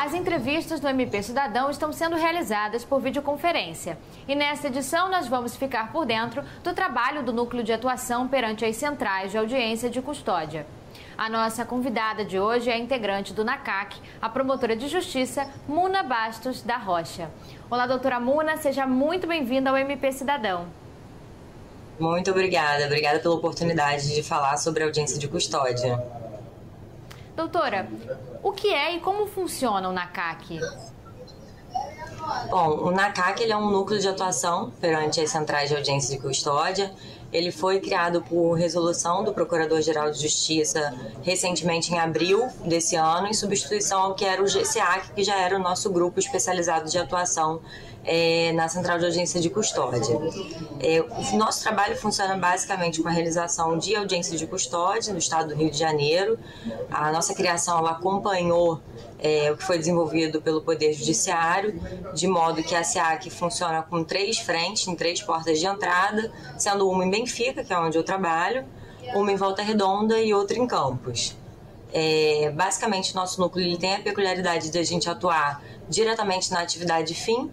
As entrevistas do MP Cidadão estão sendo realizadas por videoconferência. E nesta edição nós vamos ficar por dentro do trabalho do Núcleo de Atuação perante as centrais de audiência de custódia. A nossa convidada de hoje é a integrante do NACAC, a promotora de justiça Muna Bastos da Rocha. Olá, doutora Muna, seja muito bem-vinda ao MP Cidadão. Muito obrigada, obrigada pela oportunidade de falar sobre a audiência de custódia. Doutora, o que é e como funciona o NACAC? Bom, o NACAC ele é um núcleo de atuação perante as centrais de audiência de custódia. Ele foi criado por resolução do Procurador-Geral de Justiça recentemente em abril desse ano, em substituição ao que era o GCAC, que já era o nosso grupo especializado de atuação é, na Central de Audiência de Custódia. É, o nosso trabalho funciona basicamente com a realização de audiência de custódia no estado do Rio de Janeiro. A nossa criação acompanhou é, o que foi desenvolvido pelo Poder Judiciário, de modo que a SEAC funciona com três frentes, em três portas de entrada, sendo uma em Benfica, que é onde eu trabalho, uma em Volta Redonda e outra em Campos. É, basicamente, nosso núcleo tem a peculiaridade de a gente atuar diretamente na atividade fim,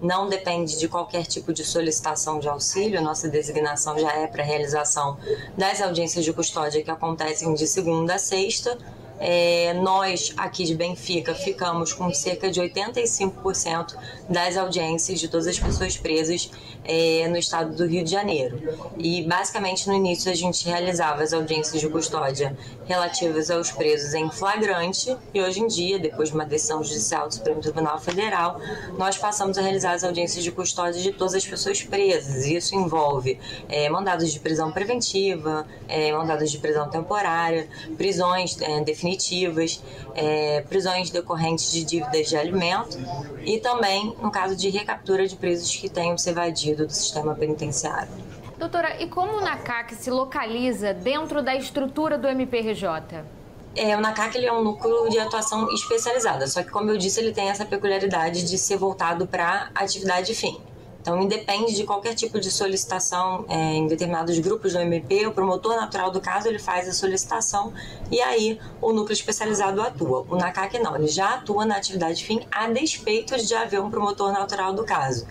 não depende de qualquer tipo de solicitação de auxílio, nossa designação já é para realização das audiências de custódia que acontecem de segunda a sexta. É, nós aqui de Benfica ficamos com cerca de 85% das audiências de todas as pessoas presas é, no estado do Rio de Janeiro. E basicamente no início a gente realizava as audiências de custódia relativas aos presos em flagrante e hoje em dia, depois de uma decisão judicial do Supremo Tribunal Federal, nós passamos a realizar as audiências de custódia de todas as pessoas presas. Isso envolve é, mandados de prisão preventiva, é, mandados de prisão temporária, prisões é, definitivas, é, prisões decorrentes de dívidas de alimento e também no caso de recaptura de presos que tenham se evadido do sistema penitenciário. Doutora, e como o NACAC se localiza dentro da estrutura do MPRJ? É, o NACAC ele é um núcleo de atuação especializada, só que, como eu disse, ele tem essa peculiaridade de ser voltado para atividade fim. Então, independe de qualquer tipo de solicitação é, em determinados grupos do MP, o promotor natural do caso ele faz a solicitação e aí o núcleo especializado atua. O NACAC não, ele já atua na atividade fim a despeito de haver um promotor natural do caso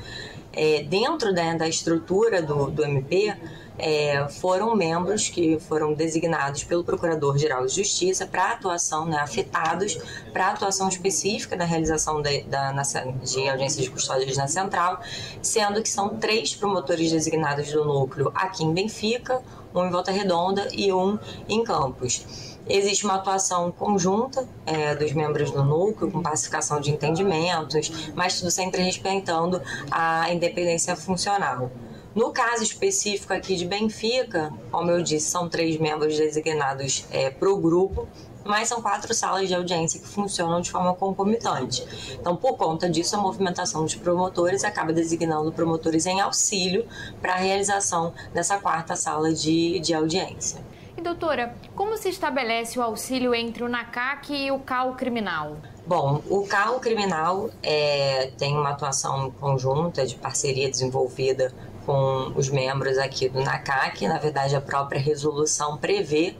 é, dentro né, da estrutura do, do MP, é, foram membros que foram designados pelo Procurador-Geral de Justiça para atuação, né, afetados para atuação específica da realização de, da, na, de audiências de custódia na Central, sendo que são três promotores designados do núcleo aqui em Benfica, um em Volta Redonda e um em Campos. Existe uma atuação conjunta é, dos membros do núcleo, com pacificação de entendimentos, mas tudo sempre respeitando a independência funcional. No caso específico aqui de Benfica, como eu disse, são três membros designados é, para o grupo, mas são quatro salas de audiência que funcionam de forma concomitante. Então, por conta disso, a movimentação dos promotores acaba designando promotores em auxílio para a realização dessa quarta sala de, de audiência. E doutora, como se estabelece o auxílio entre o NACAC e o CAL criminal? Bom, o CAL criminal é, tem uma atuação conjunta de parceria desenvolvida com os membros aqui do NACAC. Na verdade, a própria resolução prevê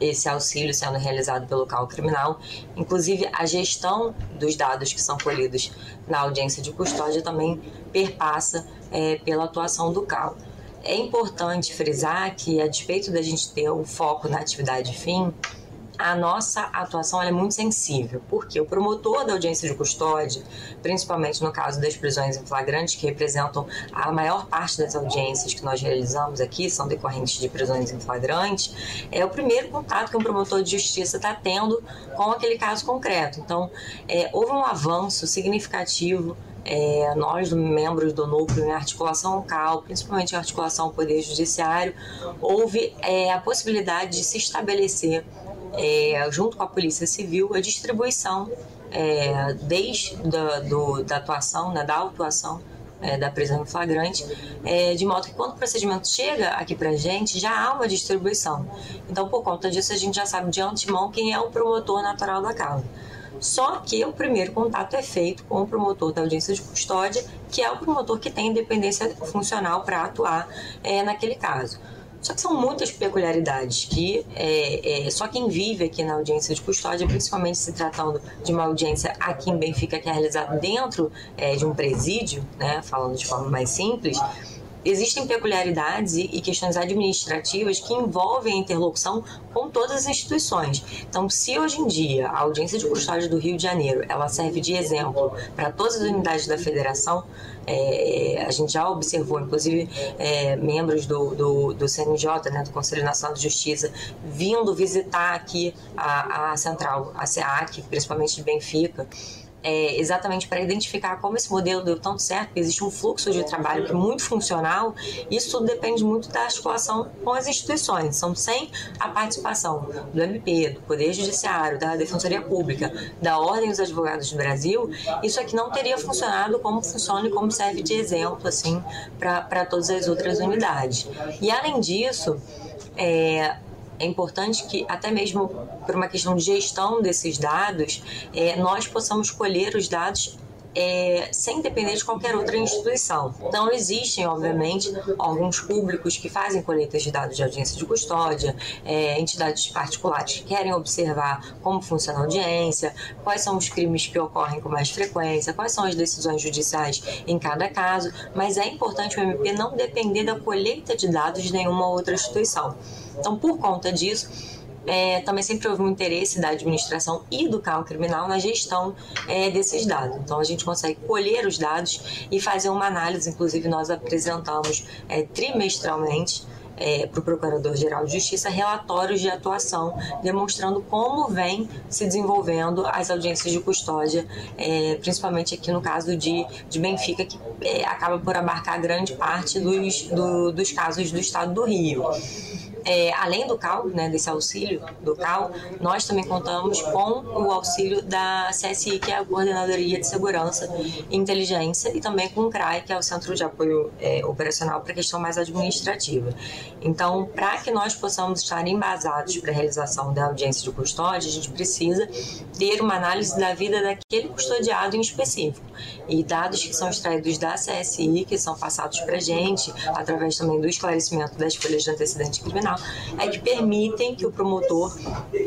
esse auxílio sendo realizado pelo CAL criminal. Inclusive, a gestão dos dados que são colhidos na audiência de custódia também perpassa é, pela atuação do CAL. É importante frisar que, a despeito da gente ter o foco na atividade fim, a nossa atuação é muito sensível, porque o promotor da audiência de custódia, principalmente no caso das prisões em flagrante, que representam a maior parte das audiências que nós realizamos aqui, são decorrentes de prisões em flagrante, é o primeiro contato que um promotor de justiça está tendo com aquele caso concreto. Então, é, houve um avanço significativo é, nós, membros do núcleo em articulação CAL, principalmente em articulação ao Poder Judiciário, houve é, a possibilidade de se estabelecer, é, junto com a Polícia Civil, a distribuição, é, desde da, do, da atuação, né, da autuação é, da prisão em flagrante, é, de modo que quando o procedimento chega aqui para a gente, já há uma distribuição. Então, por conta disso, a gente já sabe de antemão quem é o promotor natural da causa. Só que o primeiro contato é feito com o promotor da audiência de custódia, que é o promotor que tem independência funcional para atuar é, naquele caso. Só que são muitas peculiaridades que é, é, só quem vive aqui na audiência de custódia, principalmente se tratando de uma audiência aqui em Benfica que é realizada dentro é, de um presídio, né, falando de forma mais simples, existem peculiaridades e questões administrativas que envolvem a interlocução com todas as instituições. Então, se hoje em dia a audiência de custódia do Rio de Janeiro ela serve de exemplo para todas as unidades da federação, é, a gente já observou, inclusive, é, membros do, do, do CNJ, né, do Conselho Nacional de Justiça, vindo visitar aqui a, a central, a SEAC, principalmente de Benfica, é, exatamente para identificar como esse modelo deu tanto certo, porque existe um fluxo de trabalho que é muito funcional, isso tudo depende muito da articulação com as instituições. São sem a participação do MP, do Poder Judiciário, da Defensoria Pública, da Ordem dos Advogados do Brasil, isso aqui não teria funcionado como funciona e como serve de exemplo assim para todas as outras unidades. E além disso, é, é importante que, até mesmo por uma questão de gestão desses dados, é, nós possamos colher os dados é, sem depender de qualquer outra instituição. Então, existem, obviamente, alguns públicos que fazem coletas de dados de audiência de custódia, é, entidades particulares que querem observar como funciona a audiência, quais são os crimes que ocorrem com mais frequência, quais são as decisões judiciais em cada caso, mas é importante o MP não depender da colheita de dados de nenhuma outra instituição. Então, por conta disso, é, também sempre houve um interesse da administração e do carro criminal na gestão é, desses dados. Então, a gente consegue colher os dados e fazer uma análise. Inclusive, nós apresentamos é, trimestralmente é, para o Procurador-Geral de Justiça relatórios de atuação demonstrando como vem se desenvolvendo as audiências de custódia, é, principalmente aqui no caso de, de Benfica, que é, acaba por abarcar grande parte dos, do, dos casos do estado do Rio é, além do CAL, né, desse auxílio do CAL, nós também contamos com o auxílio da CSI, que é a Coordenadoria de Segurança e Inteligência, e também com o CRAI, que é o Centro de Apoio é, Operacional para questão mais administrativa. Então, para que nós possamos estar embasados para a realização da audiência de custódia, a gente precisa ter uma análise da vida daquele custodiado em específico. E dados que são extraídos da CSI, que são passados para a gente, através também do esclarecimento das folhas de antecedente criminal, é que permitem que o promotor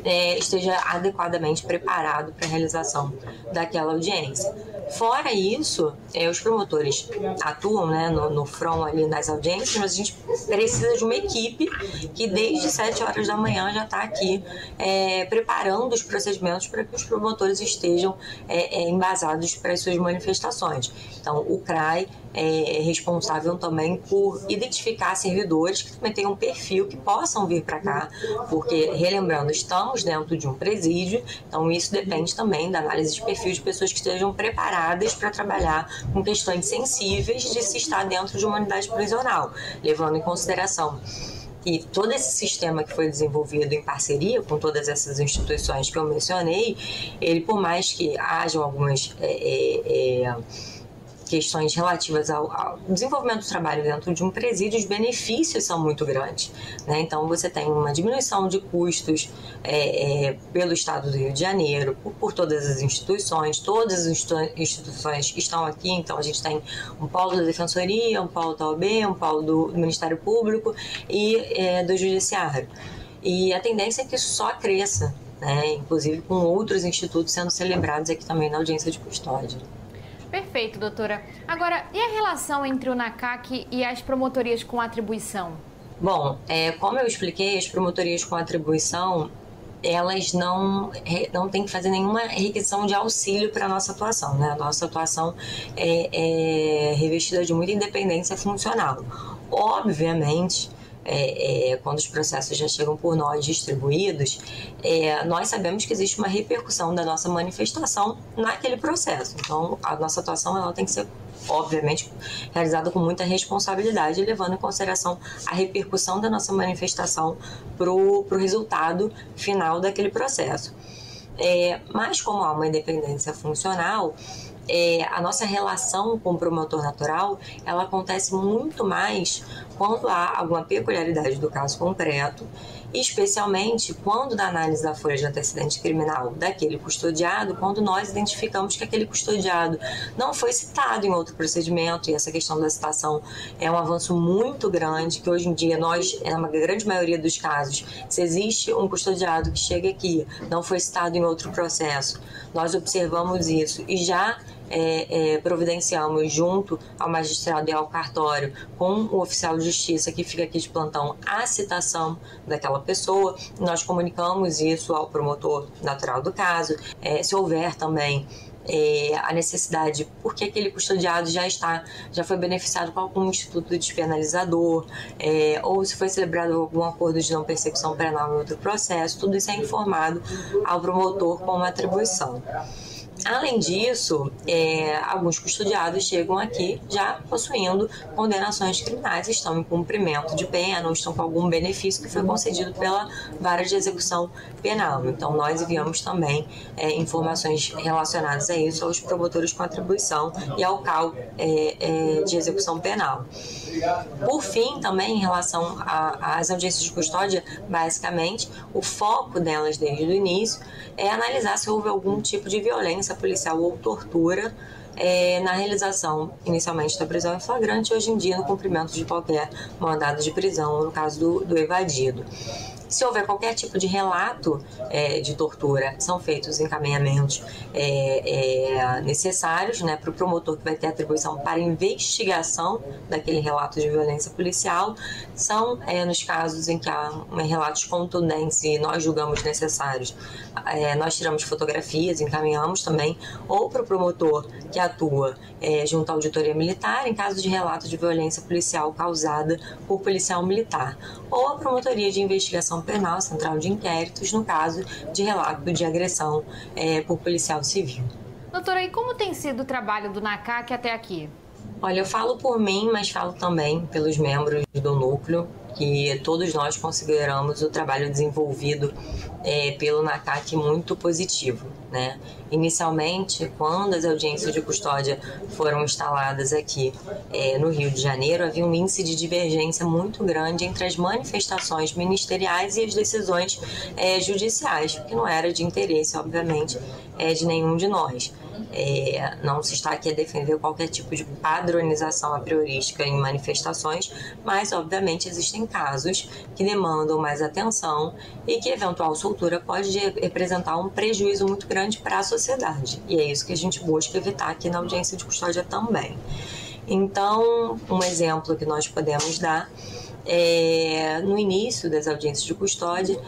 é, esteja adequadamente preparado para a realização daquela audiência. Fora isso, é, os promotores atuam né, no, no front ali nas audiências, mas a gente precisa de uma equipe que desde 7 horas da manhã já está aqui é, preparando os procedimentos para que os promotores estejam é, é embasados para as suas manifestações. Então, o CRAI é responsável também por identificar servidores que também tenham um perfil que possam vir para cá, porque, relembrando, estamos dentro de um presídio, então isso depende também da análise de perfil de pessoas que estejam preparadas para trabalhar com questões sensíveis de se estar dentro de uma unidade prisional, levando em consideração e todo esse sistema que foi desenvolvido em parceria com todas essas instituições que eu mencionei, ele por mais que hajam algumas é, é questões relativas ao, ao, desenvolvimento do trabalho dentro de um presídio, os benefícios são muito grandes. Né? Então, você tem uma diminuição de custos é, é, pelo Estado do Rio de Janeiro, por, por, todas as instituições, todas as instituições estão aqui. Então, a gente tem um polo da Defensoria, um polo da OAB, um polo do, do Ministério Público e é, do Judiciário. E a tendência é que isso só cresça, né? inclusive com outros institutos sendo celebrados aqui também na audiência de custódia. Perfeito, doutora. Agora, e a relação entre o NACAC e as promotorias com atribuição? Bom, é, como eu expliquei, as promotorias com atribuição elas não, não têm que fazer nenhuma requisição de auxílio para a nossa atuação. Né? A nossa atuação é, é revestida de muita independência funcional. Obviamente, é, é, quando os processos já chegam por nós distribuídos, é, nós sabemos que existe uma repercussão da nossa manifestação naquele processo. Então, a nossa atuação ela tem que ser obviamente realizada com muita responsabilidade, levando em consideração a repercussão da nossa manifestação para o resultado final daquele processo. É, mas como há uma independência funcional, é, a nossa relação com o promotor natural ela acontece muito mais quando há alguma peculiaridade do caso concreto especialmente quando na análise da folha de antecedente criminal daquele custodiado, quando nós identificamos que aquele custodiado não foi citado em outro procedimento, e essa questão da citação é um avanço muito grande, que hoje em dia nós, na grande maioria dos casos, se existe um custodiado que chega aqui, não foi citado em outro processo, nós observamos isso e já é, é, providenciamos junto ao magistrado e ao cartório com o oficial de justiça que fica aqui de plantão a citação daquela pessoa. Nós comunicamos isso ao promotor natural do caso. É, se houver também é, a necessidade, porque aquele custodiado já está, já foi beneficiado com algum instituto despenalizador, é, ou se foi celebrado algum acordo de não persecução penal em outro processo, tudo isso é informado ao promotor com uma atribuição. Além disso, é, alguns custodiados chegam aqui já possuindo condenações criminais, estão em cumprimento de pena ou estão com algum benefício que foi concedido pela vara de execução penal. Então, nós enviamos também é, informações relacionadas a isso aos promotores com atribuição e ao CAL é, é, de execução penal. Por fim, também em relação às audiências de custódia, basicamente, o foco delas desde o início é analisar se houve algum tipo de violência policial ou tortura é, na realização inicialmente da prisão em flagrante hoje em dia no cumprimento de qualquer mandado de prisão, no caso do, do evadido. Se houver qualquer tipo de relato é, de tortura, são feitos encaminhamentos é, é, necessários né, para o promotor que vai ter atribuição para investigação daquele relato de violência policial. São é, nos casos em que há um, relatos contundentes e nós julgamos necessários, é, nós tiramos fotografias, encaminhamos também, ou para o promotor que atua é, junto à auditoria militar, em caso de relato de violência policial causada por policial militar, ou a promotoria de investigação Penal Central de Inquéritos no caso de relato de agressão é, por policial civil. Doutora, e como tem sido o trabalho do NACAC até aqui? Olha, eu falo por mim, mas falo também pelos membros do núcleo que todos nós consideramos o trabalho desenvolvido é, pelo NACAC muito positivo. Né? Inicialmente, quando as audiências de custódia foram instaladas aqui é, no Rio de Janeiro, havia um índice de divergência muito grande entre as manifestações ministeriais e as decisões é, judiciais, que não era de interesse, obviamente, é, de nenhum de nós. É, não se está aqui a defender qualquer tipo de padronização a priorística em manifestações, mas obviamente existem casos que demandam mais atenção e que eventual soltura pode representar um prejuízo muito grande para a sociedade. E é isso que a gente busca evitar aqui na audiência de custódia também. Então, um exemplo que nós podemos dar é no início das audiências de custódia,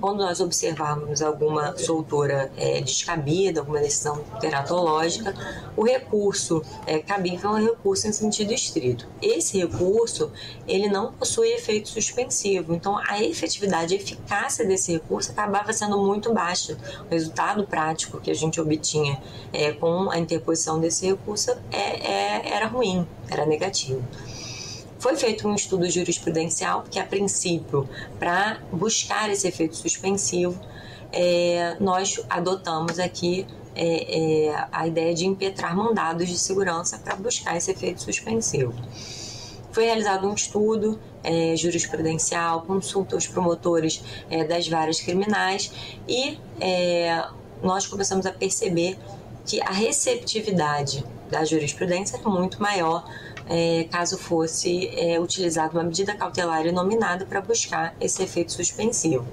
quando nós observarmos alguma soltura é, descabida, alguma decisão teratológica, o recurso é, cabível é um recurso em sentido estrito. Esse recurso, ele não possui efeito suspensivo, então a efetividade, a eficácia desse recurso acabava sendo muito baixa. O resultado prático que a gente obtinha é, com a interposição desse recurso é, é era ruim, era negativo. Foi feito um estudo jurisprudencial, que a princípio, para buscar esse efeito suspensivo, é, nós adotamos aqui é, é, a ideia de impetrar mandados de segurança para buscar esse efeito suspensivo. Foi realizado um estudo é, jurisprudencial, consulta os promotores é, das várias criminais e é, nós começamos a perceber que a receptividade da jurisprudência é muito maior é, caso fosse é, utilizada uma medida cautelar nominada para buscar esse efeito suspensivo.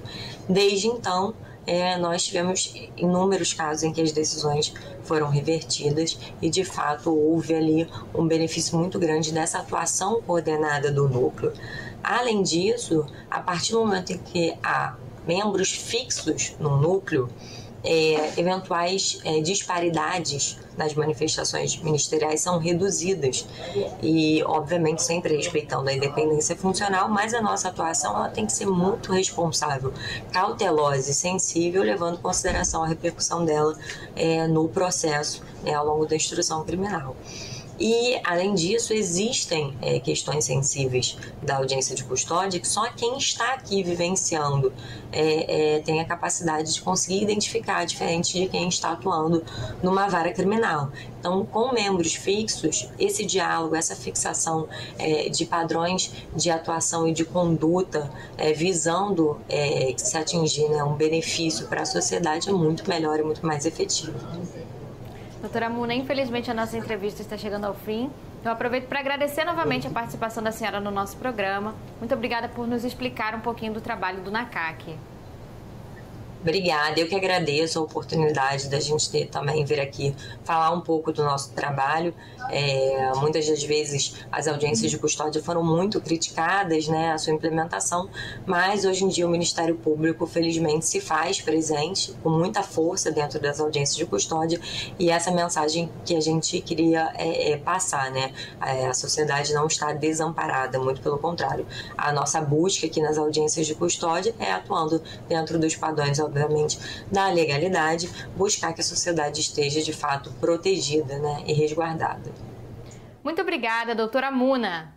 Desde então, é, nós tivemos inúmeros casos em que as decisões foram revertidas e, de fato, houve ali um benefício muito grande dessa atuação coordenada do núcleo. Além disso, a partir do momento em que há membros fixos no núcleo, é, eventuais é, disparidades nas manifestações ministeriais são reduzidas e, obviamente, sempre respeitando a independência funcional, mas a nossa atuação ela tem que ser muito responsável, cautelosa e sensível, levando em consideração a repercussão dela é, no processo né, ao longo da instrução criminal. E, além disso, existem é, questões sensíveis da audiência de custódia que só quem está aqui vivenciando é, é, tem a capacidade de conseguir identificar, diferente de quem está atuando numa vara criminal. Então, com membros fixos, esse diálogo, essa fixação é, de padrões de atuação e de conduta, é, visando é, se atingir né, um benefício para a sociedade, é muito melhor e muito mais efetivo. Doutora Muna, infelizmente a nossa entrevista está chegando ao fim. Eu aproveito para agradecer novamente a participação da senhora no nosso programa. Muito obrigada por nos explicar um pouquinho do trabalho do NACAC. Obrigada, eu que agradeço a oportunidade da gente ter também vir aqui falar um pouco do nosso trabalho. É, muitas das vezes as audiências de custódia foram muito criticadas, né, a sua implementação, mas hoje em dia o Ministério Público, felizmente, se faz presente com muita força dentro das audiências de custódia e essa mensagem que a gente queria é, é passar, né? É, a sociedade não está desamparada, muito pelo contrário. A nossa busca aqui nas audiências de custódia é atuando dentro dos padrões obviamente, da legalidade, buscar que a sociedade esteja de fato protegida né, e resguardada. Muito obrigada, doutora Muna.